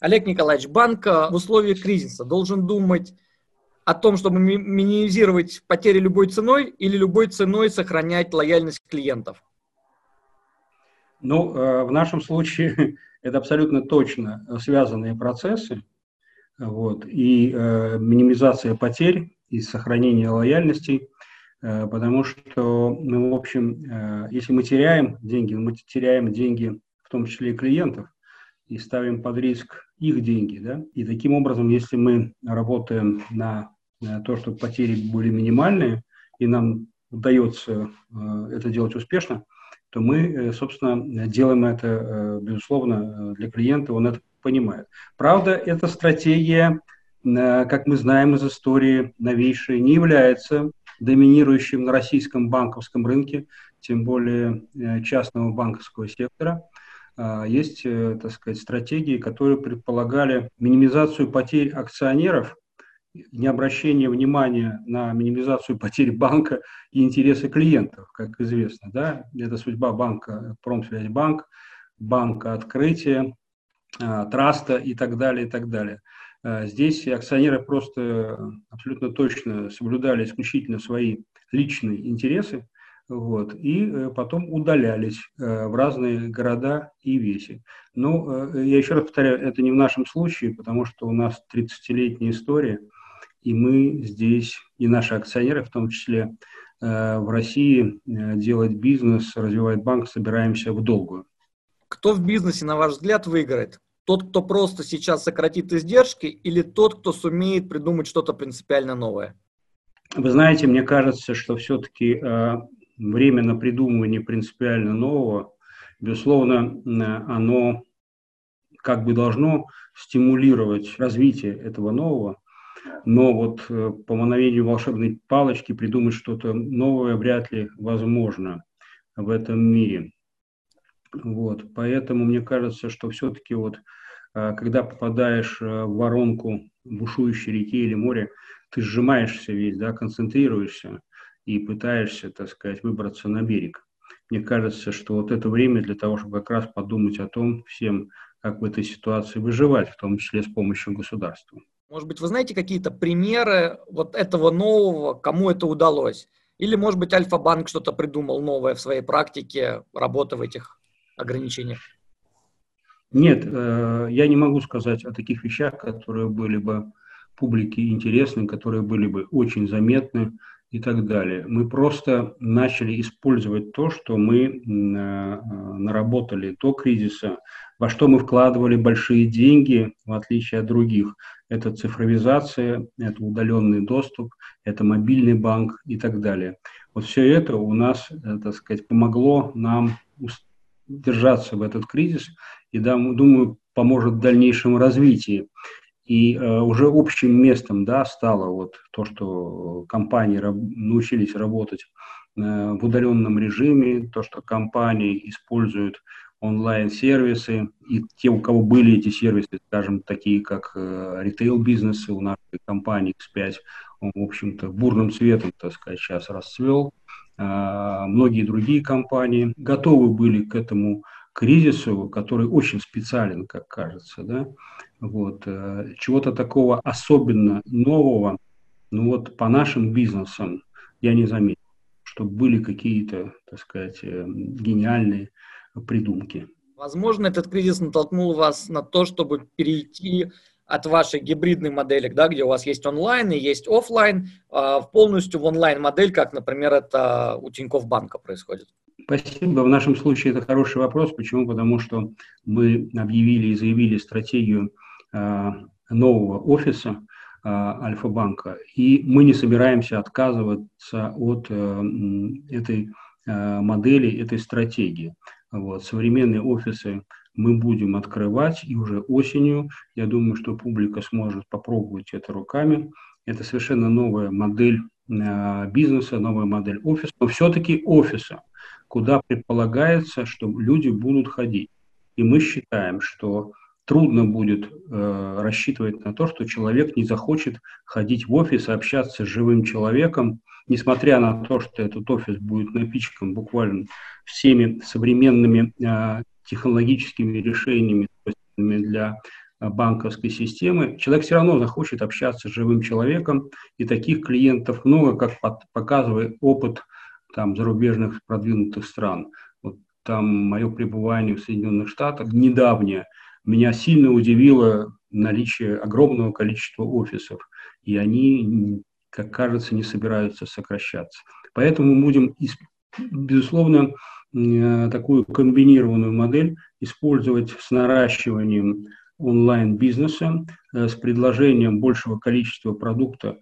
Олег Николаевич, банк в условиях кризиса должен думать о том, чтобы минимизировать потери любой ценой или любой ценой сохранять лояльность клиентов? Ну, э, в нашем случае это абсолютно точно связанные процессы. Вот, и э, минимизация потерь и сохранение лояльности, э, потому что, ну, в общем, э, если мы теряем деньги, мы теряем деньги, в том числе и клиентов, и ставим под риск их деньги, да, и таким образом, если мы работаем на, на то, чтобы потери были минимальные, и нам удается э, это делать успешно, то мы, э, собственно, делаем это, э, безусловно, для клиента, он это понимает. Правда, эта стратегия, как мы знаем из истории новейшей, не является доминирующим на российском банковском рынке, тем более частного банковского сектора. А, есть, так сказать, стратегии, которые предполагали минимизацию потерь акционеров не обращение внимания на минимизацию потерь банка и интересы клиентов, как известно. Да? Это судьба банка Промсвязьбанк, банка Открытия, а, Траста и так далее, и так далее. А, здесь акционеры просто абсолютно точно соблюдали исключительно свои личные интересы, вот, и э, потом удалялись э, в разные города и веси. Но э, я еще раз повторяю, это не в нашем случае, потому что у нас 30-летняя история – и мы здесь, и наши акционеры в том числе, в России делать бизнес, развивать банк собираемся в долгую. Кто в бизнесе, на ваш взгляд, выиграет? Тот, кто просто сейчас сократит издержки, или тот, кто сумеет придумать что-то принципиально новое? Вы знаете, мне кажется, что все-таки время на придумывание принципиально нового, безусловно, оно как бы должно стимулировать развитие этого нового, но вот э, по мановению волшебной палочки придумать что-то новое вряд ли возможно в этом мире. Вот, поэтому мне кажется, что все-таки вот, э, когда попадаешь э, в воронку бушующей реки или моря, ты сжимаешься весь, да, концентрируешься и пытаешься, так сказать, выбраться на берег. Мне кажется, что вот это время для того, чтобы как раз подумать о том всем, как в этой ситуации выживать, в том числе с помощью государства. Может быть, вы знаете какие-то примеры вот этого нового, кому это удалось? Или, может быть, Альфа-банк что-то придумал новое в своей практике работы в этих ограничениях? Нет, э, я не могу сказать о таких вещах, которые были бы публике интересны, которые были бы очень заметны и так далее. Мы просто начали использовать то, что мы э, наработали до кризиса, во что мы вкладывали большие деньги, в отличие от других это цифровизация, это удаленный доступ, это мобильный банк и так далее. Вот все это у нас, э, так сказать, помогло нам держаться в этот кризис и, думаю, поможет в дальнейшем развитии. И э, уже общим местом да, стало вот то, что компании раб, научились работать э, в удаленном режиме, то, что компании используют онлайн-сервисы, и те, у кого были эти сервисы, скажем, такие как э, ритейл-бизнесы у нашей компании X5, он, в общем-то, бурным цветом, так сказать, сейчас расцвел. Э, многие другие компании готовы были к этому кризису, который очень специален, как кажется, да, вот, э, чего-то такого особенно нового, ну вот по нашим бизнесам я не заметил, что были какие-то, так сказать, э, гениальные придумки. Возможно, этот кризис натолкнул вас на то, чтобы перейти от вашей гибридной модели, да, где у вас есть онлайн и есть офлайн, а, в полностью в онлайн-модель, как, например, это у Тинькофф банка происходит? Спасибо. В нашем случае это хороший вопрос. Почему? Потому что мы объявили и заявили стратегию нового офиса э, Альфа-банка, и мы не собираемся отказываться от э, этой э, модели, этой стратегии. Вот. Современные офисы мы будем открывать, и уже осенью, я думаю, что публика сможет попробовать это руками. Это совершенно новая модель э, бизнеса, новая модель офиса, но все-таки офиса, куда предполагается, что люди будут ходить. И мы считаем, что трудно будет э, рассчитывать на то, что человек не захочет ходить в офис общаться с живым человеком, несмотря на то, что этот офис будет напичкан буквально всеми современными э, технологическими решениями для банковской системы, человек все равно захочет общаться с живым человеком, и таких клиентов много, как показывает опыт там, зарубежных продвинутых стран. Вот там мое пребывание в Соединенных Штатах недавнее меня сильно удивило наличие огромного количества офисов, и они, как кажется, не собираются сокращаться. Поэтому мы будем, безусловно, э, такую комбинированную модель использовать с наращиванием онлайн-бизнеса, э, с предложением большего количества продукта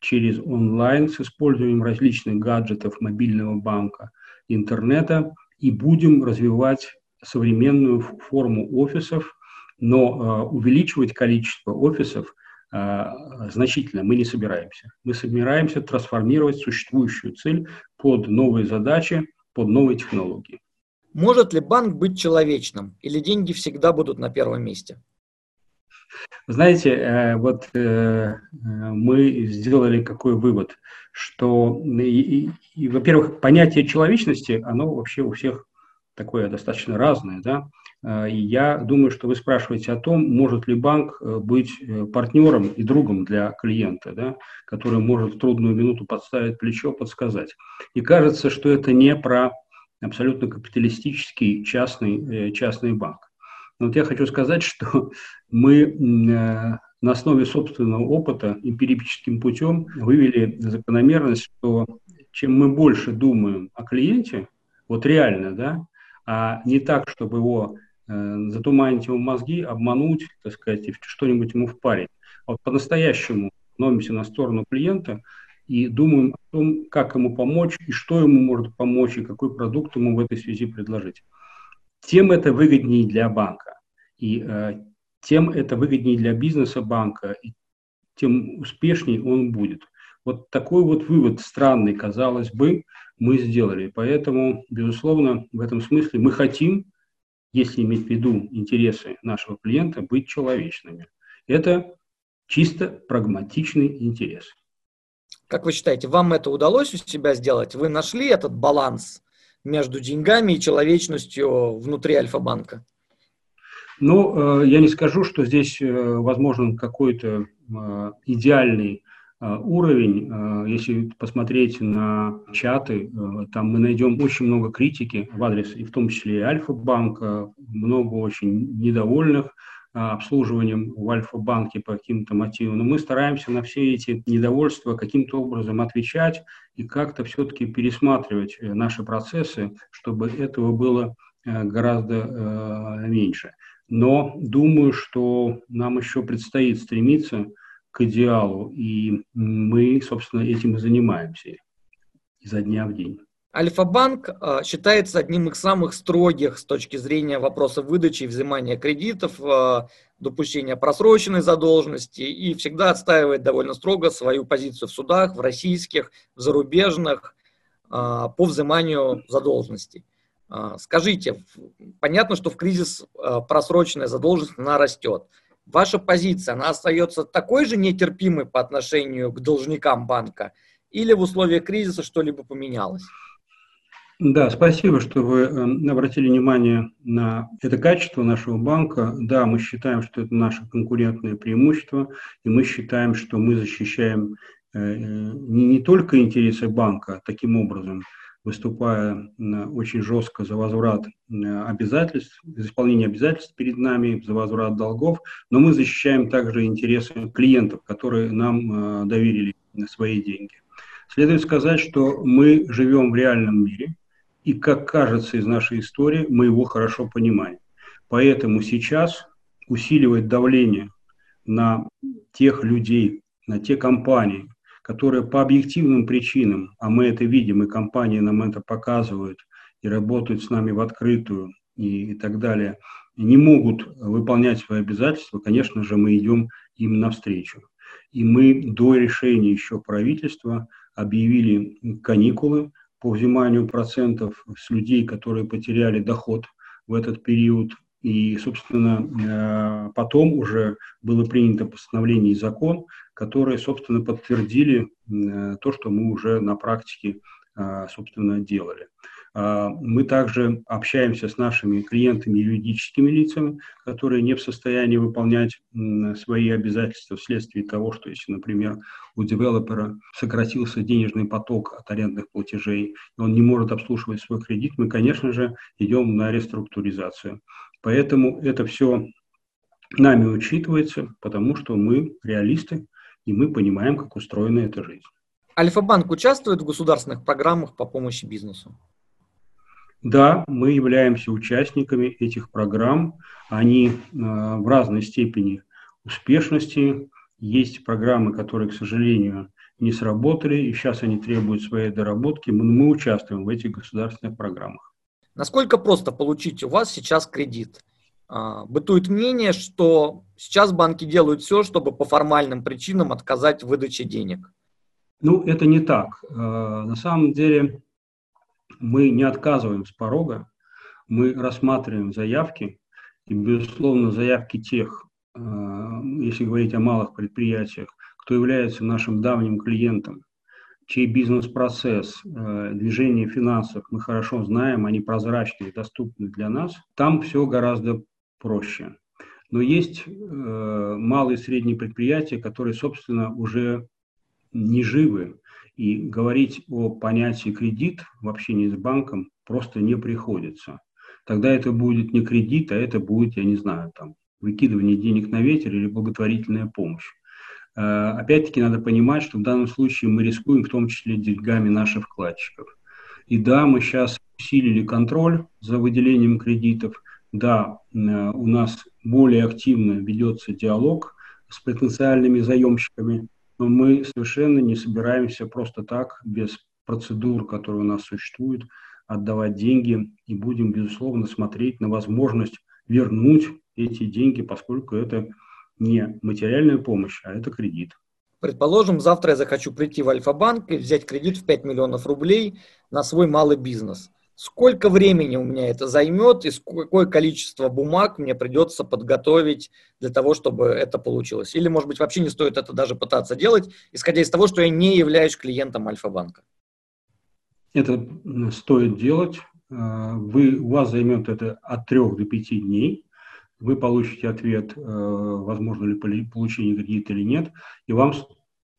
через онлайн, с использованием различных гаджетов мобильного банка, интернета, и будем развивать современную форму офисов, но э, увеличивать количество офисов значительно мы не собираемся. Мы собираемся трансформировать существующую цель под новые задачи, под новые технологии. Может ли банк быть человечным или деньги всегда будут на первом месте? Знаете, э, вот э, мы сделали какой вывод, что, и, и, во-первых, понятие человечности, оно вообще у всех такое достаточно разное, да, э, и я думаю, что вы спрашиваете о том, может ли банк быть партнером и другом для клиента, да, который может в трудную минуту подставить плечо, подсказать. И кажется, что это не про абсолютно капиталистический частный, частный банк. Но вот я хочу сказать, что мы э, на основе собственного опыта эмпирическим путем вывели закономерность, что чем мы больше думаем о клиенте, вот реально, да, а не так, чтобы его э, затуманить ему мозги, обмануть, так сказать, и что-нибудь ему впарить. А вот по-настоящему становимся на сторону клиента и думаем о том, как ему помочь, и что ему может помочь, и какой продукт ему в этой связи предложить тем это выгоднее для банка. И э, тем это выгоднее для бизнеса банка, и тем успешнее он будет. Вот такой вот вывод странный, казалось бы, мы сделали. Поэтому, безусловно, в этом смысле мы хотим, если иметь в виду интересы нашего клиента, быть человечными. Это чисто прагматичный интерес. Как вы считаете, вам это удалось у себя сделать? Вы нашли этот баланс между деньгами и человечностью внутри Альфа-банка? Ну, э, я не скажу, что здесь э, возможен какой-то э, идеальный уровень. Если посмотреть на чаты, там мы найдем очень много критики в адрес, и в том числе и Альфа-банка, много очень недовольных обслуживанием в Альфа-банке по каким-то мотивам. Но мы стараемся на все эти недовольства каким-то образом отвечать и как-то все-таки пересматривать наши процессы, чтобы этого было гораздо меньше. Но думаю, что нам еще предстоит стремиться к идеалу, и мы, собственно, этим и занимаемся изо дня в день. Альфа-банк э, считается одним из самых строгих с точки зрения вопроса выдачи и взимания кредитов, э, допущения просроченной задолженности и всегда отстаивает довольно строго свою позицию в судах, в российских, в зарубежных э, по взиманию задолженностей. А, скажите, понятно, что в кризис а, просроченная задолженность, она растет. Ваша позиция, она остается такой же нетерпимой по отношению к должникам банка? Или в условиях кризиса что-либо поменялось? Да, спасибо, что вы эм, обратили внимание на это качество нашего банка. Да, мы считаем, что это наше конкурентное преимущество, и мы считаем, что мы защищаем э, э, не, не только интересы банка таким образом, выступая очень жестко за возврат обязательств, за исполнение обязательств перед нами, за возврат долгов, но мы защищаем также интересы клиентов, которые нам э, доверили свои деньги. Следует сказать, что мы живем в реальном мире, и, как кажется из нашей истории, мы его хорошо понимаем. Поэтому сейчас усиливать давление на тех людей, на те компании, которые по объективным причинам, а мы это видим, и компании нам это показывают, и работают с нами в открытую и, и так далее, не могут выполнять свои обязательства, конечно же, мы идем им навстречу. И мы до решения еще правительства объявили каникулы по взиманию процентов с людей, которые потеряли доход в этот период. И, собственно, э, потом уже было принято постановление и закон, которые, собственно, подтвердили э, то, что мы уже на практике, а, собственно, делали. А, мы также общаемся с нашими клиентами юридическими лицами, которые не в состоянии выполнять свои обязательства вследствие того, что если, например, у девелопера сократился денежный поток от арендных платежей, и он не может обслуживать свой кредит, мы, конечно же, идем на реструктуризацию. Поэтому это все нами учитывается, потому что мы реалисты, и мы понимаем, как устроена эта жизнь. Альфа-банк участвует в государственных программах по помощи бизнесу? Да, мы являемся участниками этих программ. Они э, в разной степени успешности. Есть программы, которые, к сожалению, не сработали, и сейчас они требуют своей доработки. Мы, мы участвуем в этих государственных программах. Насколько просто получить у вас сейчас кредит? А, бытует мнение, что сейчас банки делают все, чтобы по формальным причинам отказать в выдаче денег. Ну, это не так. А, на самом деле мы не отказываем с порога, мы рассматриваем заявки, и, безусловно, заявки тех, а, если говорить о малых предприятиях, кто является нашим давним клиентом, чей бизнес-процесс, движение финансов мы хорошо знаем, они прозрачны и доступны для нас, там все гораздо проще. Но есть э, малые и средние предприятия, которые, собственно, уже не живы. И говорить о понятии кредит в общении с банком просто не приходится. Тогда это будет не кредит, а это будет, я не знаю, там, выкидывание денег на ветер или благотворительная помощь. Э, опять-таки надо понимать, что в данном случае мы рискуем в том числе деньгами наших вкладчиков. И да, мы сейчас усилили контроль за выделением кредитов, да, э, у нас более активно ведется диалог с потенциальными заемщиками, но мы совершенно не собираемся просто так, без процедур, которые у нас существуют, отдавать деньги и будем, безусловно, смотреть на возможность вернуть эти деньги, поскольку это не материальная помощь, а это кредит. Предположим, завтра я захочу прийти в Альфа-банк и взять кредит в 5 миллионов рублей на свой малый бизнес – сколько времени у меня это займет и какое количество бумаг мне придется подготовить для того, чтобы это получилось. Или, может быть, вообще не стоит это даже пытаться делать, исходя из того, что я не являюсь клиентом Альфа-банка. Это стоит делать. А, вы, у вас займет это от трех до пяти дней. Вы получите ответ, э, возможно ли получение кредита или нет, и вам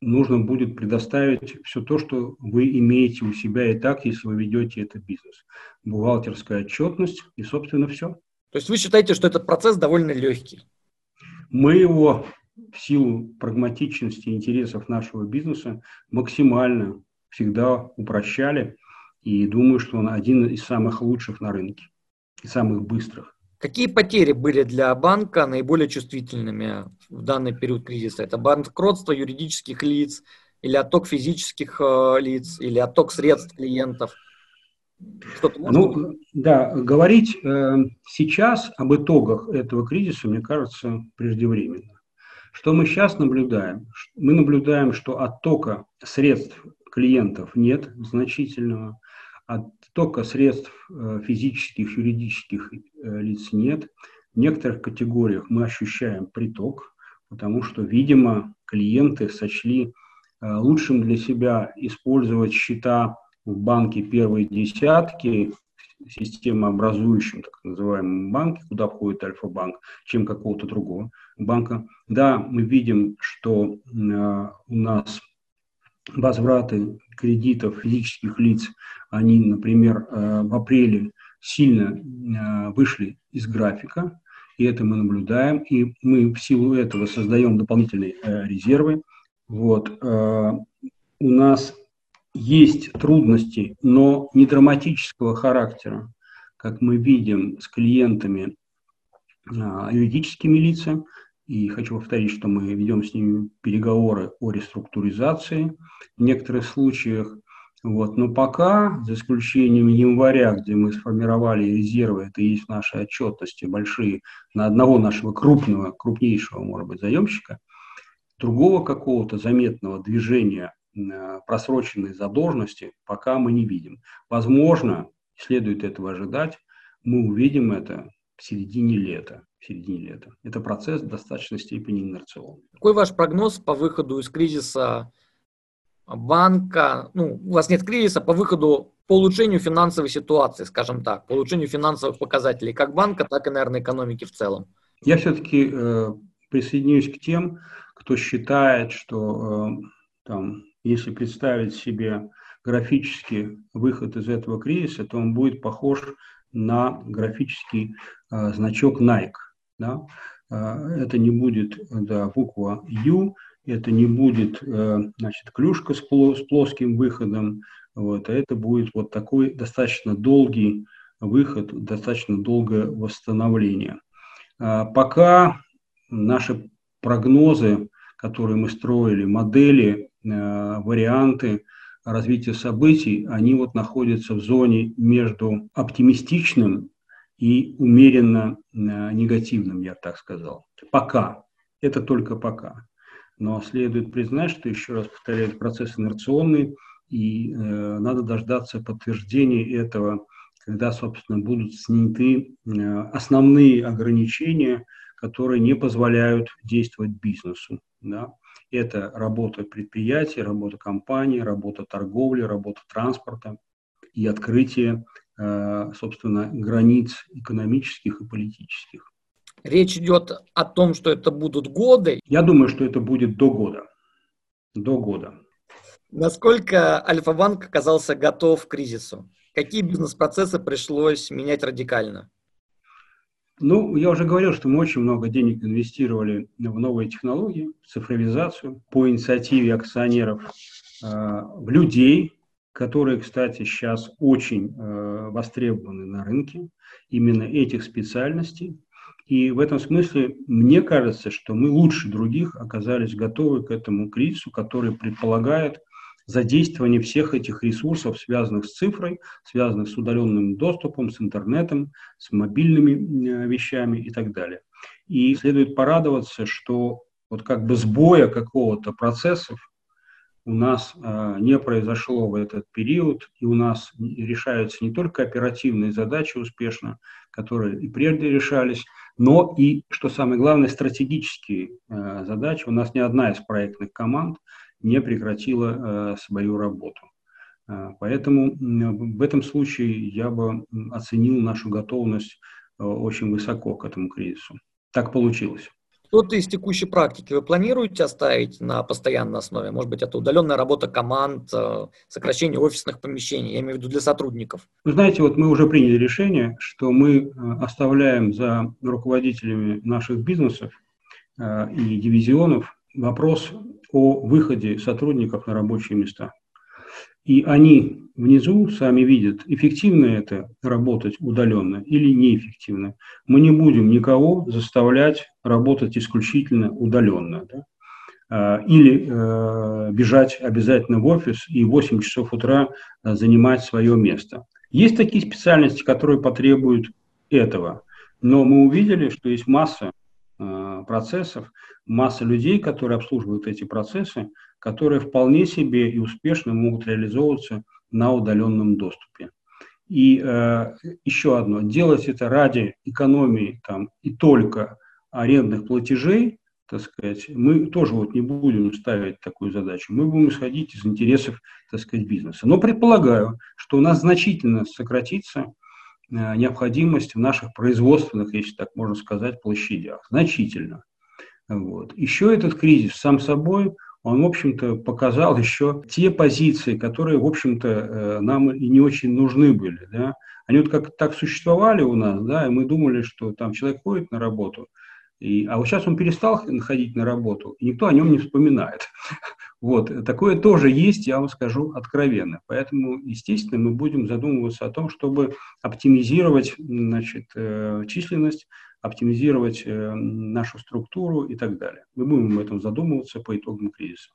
нужно будет предоставить все то, что вы имеете у себя и так, если вы ведете этот бизнес. Бухгалтерская отчетность и, собственно, все. То есть вы считаете, что этот процесс довольно легкий? Мы его в силу прагматичности интересов нашего бизнеса максимально всегда упрощали. И думаю, что он один из самых лучших на рынке и самых быстрых. Какие потери были для банка наиболее чувствительными в данный период кризиса? Это банкротство юридических лиц или отток физических э, лиц, или отток средств клиентов? Ну, да, говорить э, сейчас об итогах этого кризиса, мне кажется, преждевременно. Что мы сейчас наблюдаем? Мы наблюдаем, что оттока средств клиентов нет значительного, оттока средств э, физических, юридических э, лиц нет. В некоторых категориях мы ощущаем приток, потому что, видимо, клиенты сочли э, лучшим для себя использовать счета в банке первой десятки, системообразующем, так называемом банке, куда входит Альфа-банк, чем какого-то другого банка. Да, мы видим, что у нас возвраты кредитов физических лиц, они, например, э, в апреле сильно э, вышли из графика, и это мы наблюдаем, и мы в силу этого создаем дополнительные э, резервы. Вот. У нас есть трудности, но не драматического характера, как мы видим с клиентами юридическими лицами, и хочу повторить, что мы ведем с ними переговоры о реструктуризации в некоторых случаях. Вот. Но пока, за исключением января, где мы сформировали резервы, это есть в нашей отчетности большие, на одного нашего крупного, крупнейшего, может быть, заемщика, другого какого-то заметного движения э, просроченной задолженности пока мы не видим. Возможно, следует этого ожидать, мы увидим это в середине лета в середине лета. Это процесс в достаточной степени инерционный. Какой ваш прогноз по выходу из кризиса банка, ну, у вас нет кризиса по выходу, по улучшению финансовой ситуации, скажем так, по улучшению финансовых показателей как банка, так и, наверное, экономики в целом? Я все-таки э, присоединюсь к тем, кто считает, что э, там, если представить себе графический выход из этого кризиса, то он будет похож на графический э, значок Nike. Да? Э, это не будет да, буква U, это не будет э, значит, клюшка с, плоским выходом, вот, а это будет вот такой достаточно долгий выход, достаточно долгое восстановление. А пока наши прогнозы, которые мы строили, модели, э, варианты развития событий, они вот находятся в зоне между оптимистичным и умеренно э, негативным, я так сказал. Пока. Это только пока. Но следует признать, что, еще раз повторяю, процесс инерционный, и э, надо дождаться подтверждения этого, когда, собственно, будут сняты э, основные ограничения, которые не позволяют действовать бизнесу. Да? Это работа предприятий, работа компаний, работа торговли, работа транспорта и открытие, собственно, границ экономических и политических. Речь идет о том, что это будут годы. Я думаю, что это будет до года. До года. Насколько Альфа-банк оказался готов к кризису? Какие бизнес-процессы пришлось менять радикально? Ну, я уже говорил, что мы очень много денег инвестировали в новые технологии, в цифровизацию по инициативе акционеров, э, в людей, которые, кстати, сейчас очень э, востребованы на рынке, именно этих специальностей. И в этом смысле мне кажется, что мы лучше других оказались готовы к этому кризису, который предполагает задействование всех этих ресурсов, связанных с цифрой, связанных с удаленным доступом, с интернетом, с мобильными э, вещами и так далее. И следует порадоваться, что вот как бы сбоя какого-то процессов у нас э, не произошло в этот период, и у нас решаются не только оперативные задачи успешно, которые и прежде решались, но и, что самое главное, стратегические э, задачи. У нас ни одна из проектных команд не прекратила э, свою работу. Поэтому в этом случае я бы оценил нашу готовность очень высоко к этому кризису. Так получилось. Что-то из текущей практики вы планируете оставить на постоянной основе? Может быть, это удаленная работа команд, э, сокращение офисных помещений, я имею в виду для сотрудников? Вы знаете, вот мы уже приняли решение, что мы э, оставляем за руководителями наших бизнесов э, и дивизионов вопрос о выходе сотрудников на рабочие места. И они внизу сами видят, эффективно это работать удаленно или неэффективно. Мы не будем никого заставлять работать исключительно удаленно. Да? А, или э, бежать обязательно в офис и в 8 часов утра э, занимать свое место. Есть такие специальности, которые потребуют этого. Но мы увидели, что есть масса процессов, масса людей, которые обслуживают эти процессы, которые вполне себе и успешно могут реализовываться на удаленном доступе. И э, еще одно, делать это ради экономии там, и только арендных платежей, так сказать, мы тоже вот не будем ставить такую задачу. Мы будем исходить из интересов, так сказать, бизнеса. Но предполагаю, что у нас значительно сократится необходимость в наших производственных, если так можно сказать, площадях. Значительно. Вот. Еще этот кризис сам собой он, в общем-то, показал еще те позиции, которые, в общем-то, э, нам и не очень нужны были. Да? Они вот как так существовали у нас, да, и мы думали, что там человек ходит на работу, и, а вот сейчас он перестал ходить на работу, и никто о нем не вспоминает. Вот, такое тоже есть, я вам скажу откровенно. Поэтому, естественно, мы будем задумываться о том, чтобы оптимизировать значит, э, численность оптимизировать э, нашу структуру и так далее. Мы будем об этом задумываться по итогам кризиса.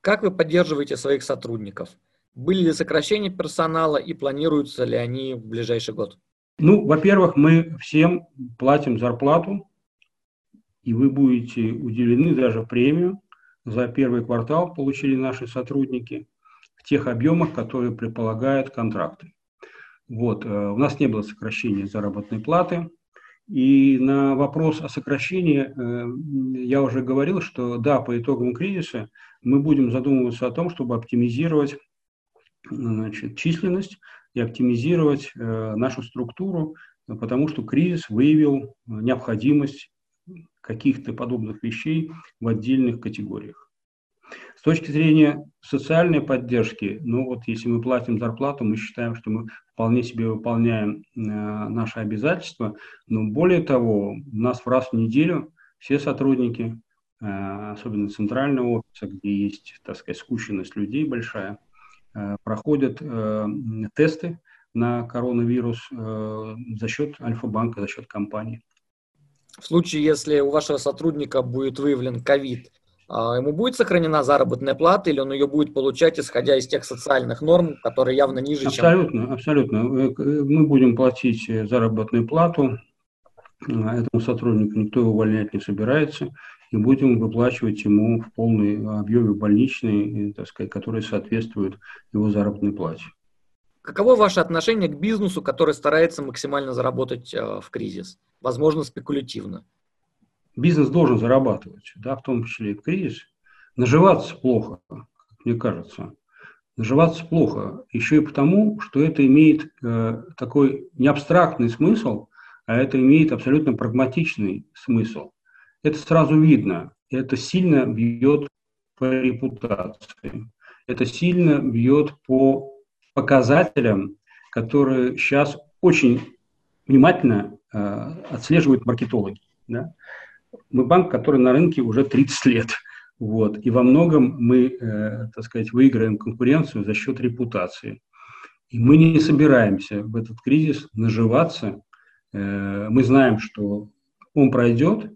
Как вы поддерживаете своих сотрудников? Были ли сокращения персонала и планируются ли они в ближайший год? Ну, во-первых, мы всем платим зарплату, и вы будете удивлены даже премию за первый квартал получили наши сотрудники в тех объемах, которые предполагают контракты. Вот, э, у нас не было сокращения заработной платы, И на вопрос о сокращении э, я уже говорил, что да, по итогам кризиса мы будем задумываться о том, чтобы оптимизировать значит, численность и оптимизировать э, нашу структуру, потому что кризис выявил необходимость каких-то подобных вещей в отдельных категориях. С точки зрения социальной поддержки, ну вот если мы платим зарплату, мы считаем, что мы вполне себе выполняем э, наши обязательства, но более того, у нас в раз в неделю все сотрудники, э, особенно центрального офиса, где есть, так сказать, скученность людей большая, э, проходят э, тесты на коронавирус э, за счет Альфа-банка, за счет компании. В случае, если у вашего сотрудника будет выявлен ковид, а ему будет сохранена заработная плата или он ее будет получать, исходя из тех социальных норм, которые явно ниже, абсолютно, чем... Абсолютно, абсолютно. Э, мы будем платить э, заработную плату этому сотруднику, никто его увольнять не собирается, и будем выплачивать ему в полной объеме больничный, э, так сказать, который соответствует его заработной плате. Каково ваше отношение к бизнесу, который старается максимально заработать в кризис? Возможно, спекулятивно бизнес должен зарабатывать, да, в том числе и в кризис. Наживаться плохо, мне кажется. Наживаться плохо еще и потому, что это имеет э, такой не абстрактный смысл, а это имеет абсолютно прагматичный смысл. Это сразу видно. Это сильно бьет по репутации. Это сильно бьет по показателям, которые сейчас очень внимательно э, отслеживают маркетологи. Да? мы банк, который на рынке уже 30 лет. Вот. И во многом мы, э, так сказать, выиграем конкуренцию за счет репутации. И мы не собираемся в этот кризис наживаться. Э, мы знаем, что он пройдет,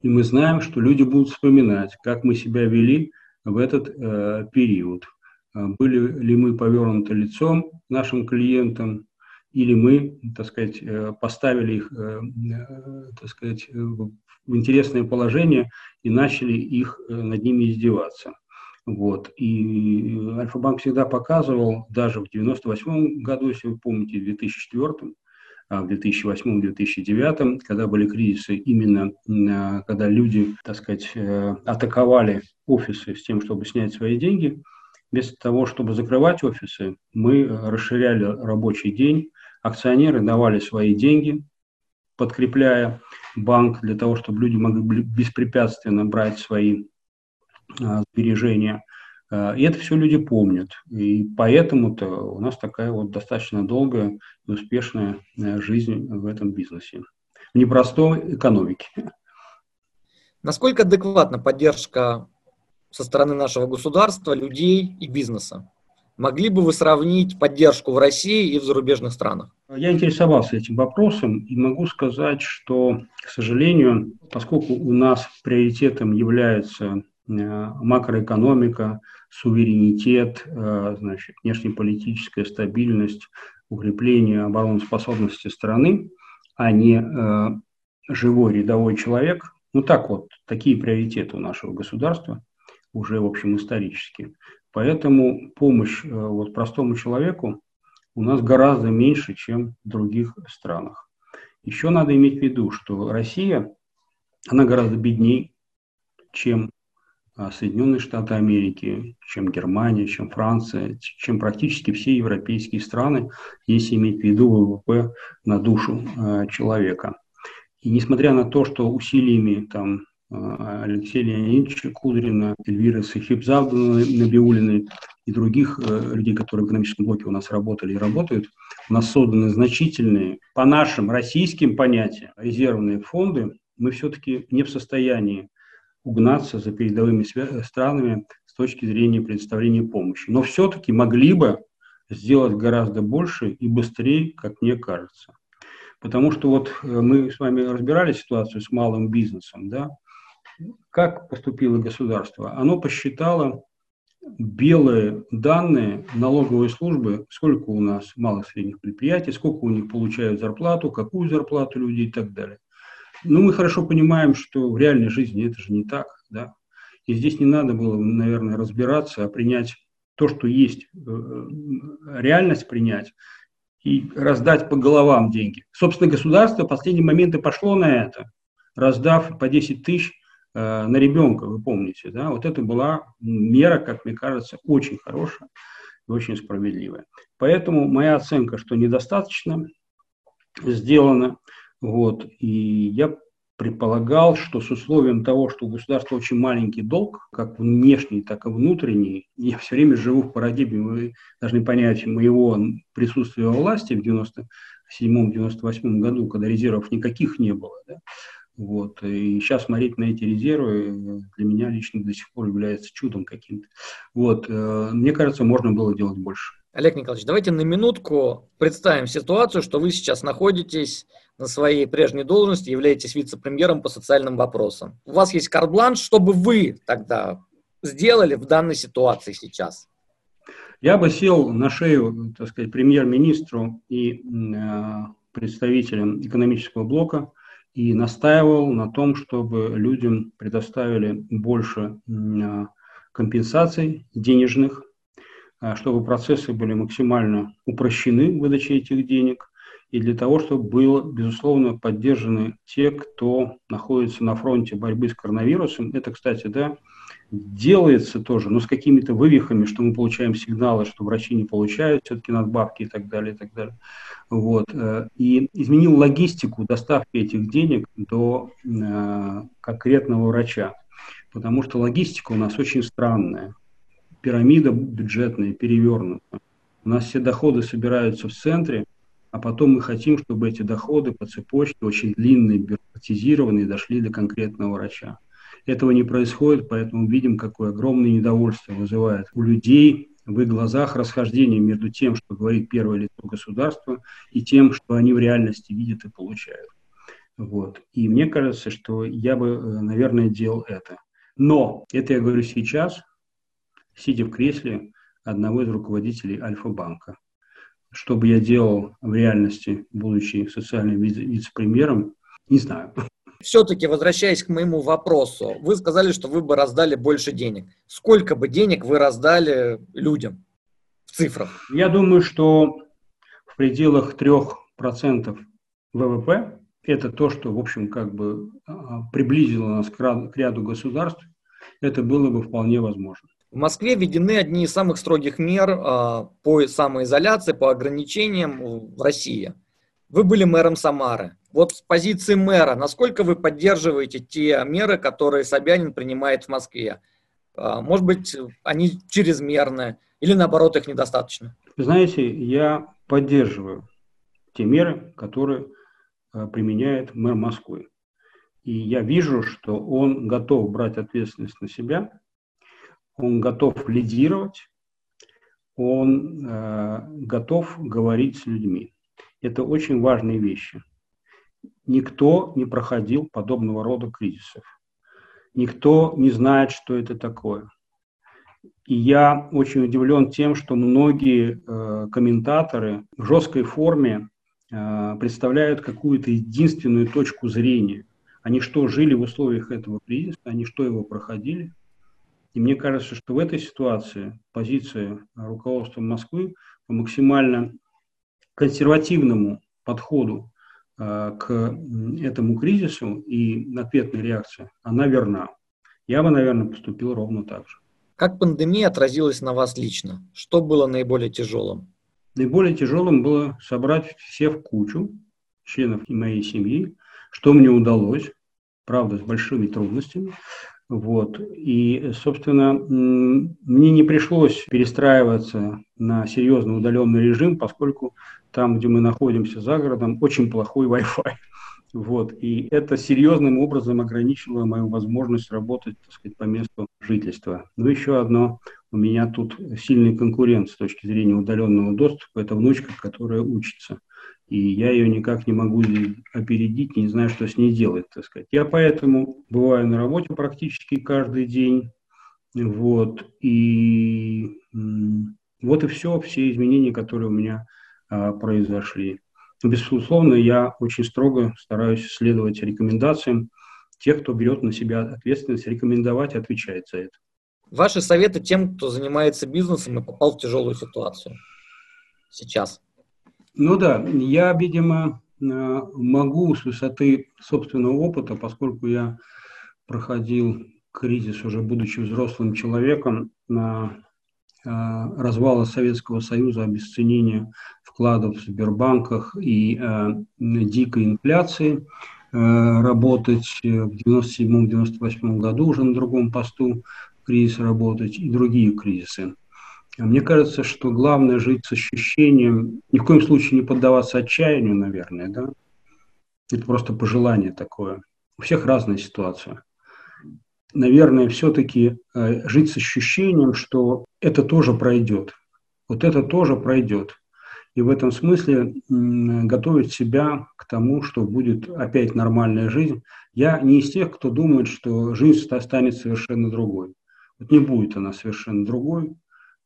и мы знаем, что люди будут вспоминать, как мы себя вели в этот э, период. Э, были ли мы повернуты лицом нашим клиентам, или мы, так сказать, э, поставили их, э, так сказать, в интересное положение и начали их э, над ними издеваться. Вот. И Альфа-банк всегда показывал, даже в 98 году, если вы помните, в 2004, а в 2008-2009, когда были кризисы, именно а, когда люди, так сказать, э, атаковали офисы с тем, чтобы снять свои деньги, вместо того, чтобы закрывать офисы, мы расширяли рабочий день, акционеры давали свои деньги, подкрепляя банк для того, чтобы люди могли беспрепятственно брать свои а, сбережения. А, и это все люди помнят. И поэтому-то у нас такая вот достаточно долгая и успешная э, жизнь в этом бизнесе. В непростой экономике. Насколько адекватна поддержка со стороны нашего государства, людей и бизнеса? Могли бы вы сравнить поддержку в России и в зарубежных странах? Я интересовался этим вопросом и могу сказать, что, к сожалению, поскольку у нас приоритетом является э, макроэкономика, суверенитет, э, значит, внешнеполитическая стабильность, укрепление обороноспособности страны, а не э, живой рядовой человек. Ну так вот, такие приоритеты у нашего государства уже, в общем, исторически. Поэтому помощь э, вот, простому человеку у нас гораздо меньше, чем в других странах. Еще надо иметь в виду, что Россия, она гораздо беднее, чем а, Соединенные Штаты Америки, чем Германия, чем Франция, чем практически все европейские страны, если иметь в виду ВВП на душу э, человека. И несмотря на то, что усилиями там, Э, Алексея Леонидовича Кудрина, Эльвиры Сахибзавдовны, Набиулиной и других э, людей, которые в экономическом блоке у нас работали и работают, у нас созданы значительные, по нашим российским понятиям, резервные фонды, мы все-таки не в состоянии угнаться за передовыми странами с точки зрения предоставления помощи. Но все-таки могли бы сделать гораздо больше и быстрее, как мне кажется. Потому что вот э, мы с вами разбирали ситуацию с малым бизнесом, да, как поступило государство? Оно посчитало белые данные налоговой службы, сколько у нас малых средних предприятий, сколько у них получают зарплату, какую зарплату люди и так далее. Но мы хорошо понимаем, что в реальной жизни это же не так. Да? И здесь не надо было, наверное, разбираться, а принять то, что есть, э, реальность принять, и раздать по головам деньги. Собственно, государство в последние моменты пошло на это, раздав по 10 тысяч э, на ребенка, вы помните, да, вот это была мера, как мне кажется, очень хорошая и очень справедливая. Поэтому моя оценка, что недостаточно сделано, вот, и я предполагал, что с условием того, что у государства очень маленький долг, как внешний, так и внутренний, я все время живу в парадигме, вы должны понять, моего присутствия во власти в 97-98 году, когда резервов никаких не было. Да? Вот. И сейчас смотреть на эти резервы для меня лично до сих пор является чудом каким-то. Вот. Э, мне кажется, можно было делать больше. Олег Николаевич, давайте на минутку представим ситуацию, что вы сейчас находитесь на своей прежней должности, являетесь вице-премьером по социальным вопросам. У вас есть карт-бланш, что бы вы тогда сделали в данной ситуации сейчас? Я бы сел на шею, так сказать, премьер-министру и э, представителям экономического блока и настаивал на том, чтобы людям предоставили больше э, компенсаций денежных а, чтобы процессы были максимально упрощены в выдаче этих денег, и для того, чтобы было, безусловно, поддержаны те, кто находится на фронте борьбы с коронавирусом. Это, кстати, да, делается тоже, но с какими-то вывихами, что мы получаем сигналы, что врачи не получают все-таки надбавки и так далее, и так далее. Вот. Э, и изменил логистику доставки этих денег до э, конкретного врача, потому что логистика у нас очень странная пирамида бюджетная перевернута. У нас все доходы собираются в центре, а потом мы хотим, чтобы эти доходы по цепочке, очень длинные, бюрократизированные, дошли до конкретного врача. Этого не происходит, поэтому видим, какое огромное недовольство вызывает у людей в их глазах расхождение между тем, что говорит первое лицо государства, и тем, что они в реальности видят и получают. Вот. И мне кажется, что я бы, э, наверное, делал это. Но это я говорю сейчас, сидя в кресле одного из руководителей Альфа-банка. Что бы я делал в реальности, будучи социальным вице-премьером, не знаю. Все-таки, возвращаясь к моему вопросу, вы сказали, что вы бы раздали больше денег. Сколько бы денег вы раздали людям в цифрах? Я думаю, что в пределах 3% ВВП это то, что, в общем, как бы а, приблизило нас к ряду государств, это было бы вполне возможно. В Москве введены одни из самых строгих мер э, по самоизоляции, по ограничениям в России. Вы были мэром Самары. Вот с позиции мэра, насколько вы поддерживаете те меры, которые Собянин принимает в Москве? Э, может быть, они чрезмерные или наоборот их недостаточно? Знаете, я поддерживаю те меры, которые э, применяет мэр Москвы. И я вижу, что он готов брать ответственность на себя – он готов лидировать, он э, готов говорить с людьми. Это очень важные вещи. Никто не проходил подобного рода кризисов. Никто не знает, что это такое. И я очень удивлен тем, что многие э, комментаторы в жесткой форме э, представляют какую-то единственную точку зрения. Они что, жили в условиях этого кризиса, они что, его проходили – и мне кажется, что в этой ситуации позиция руководства Москвы максимально консервативному подходу э, к этому кризису и ответная реакция, она верна. Я бы, наверное, поступил ровно так же. Как пандемия отразилась на вас лично? Что было наиболее тяжелым? Наиболее тяжелым было собрать все в кучу членов моей семьи, что мне удалось, правда, с большими трудностями. Вот. И, собственно, мне не пришлось перестраиваться на серьезно удаленный режим, поскольку там, где мы находимся за городом, очень плохой Wi-Fi. Вот. И это серьезным образом ограничило мою возможность работать так сказать, по месту жительства. Но еще одно, у меня тут сильный конкурент с точки зрения удаленного доступа, это внучка, которая учится и я ее никак не могу опередить, не знаю, что с ней делать, так сказать. Я поэтому бываю на работе практически каждый день, вот, и вот и все, все изменения, которые у меня произошли. Безусловно, я очень строго стараюсь следовать рекомендациям тех, кто берет на себя ответственность, рекомендовать и отвечает за это. Ваши советы тем, кто занимается бизнесом и попал в тяжелую ситуацию сейчас? Ну да, я, видимо, э, могу с высоты собственного опыта, поскольку я проходил кризис, уже будучи взрослым человеком, развала Советского Союза, обесценения вкладов в Сбербанках и э, дикой инфляции, работать в 97-98 году уже на другом посту, кризис работать и другие кризисы. Мне кажется, что главное жить с ощущением, ни в коем случае не поддаваться отчаянию, наверное, да. Это просто пожелание такое. У всех разная ситуация. Наверное, все-таки э, жить с ощущением, что это тоже пройдет. Вот это тоже пройдет. И в этом смысле готовить себя к тому, что будет опять нормальная жизнь. Я не из тех, кто думает, что жизнь станет совершенно другой. Вот не будет она совершенно другой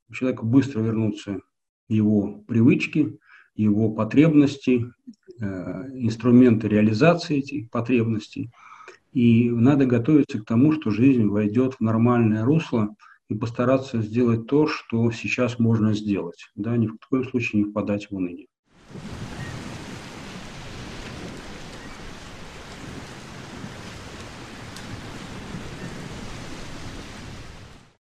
у человека быстро вернутся его привычки, его потребности, э, инструменты реализации этих потребностей. И надо готовиться к тому, что жизнь войдет в нормальное русло и постараться сделать то, что сейчас можно сделать. Да, ни в коем случае не впадать в уныние.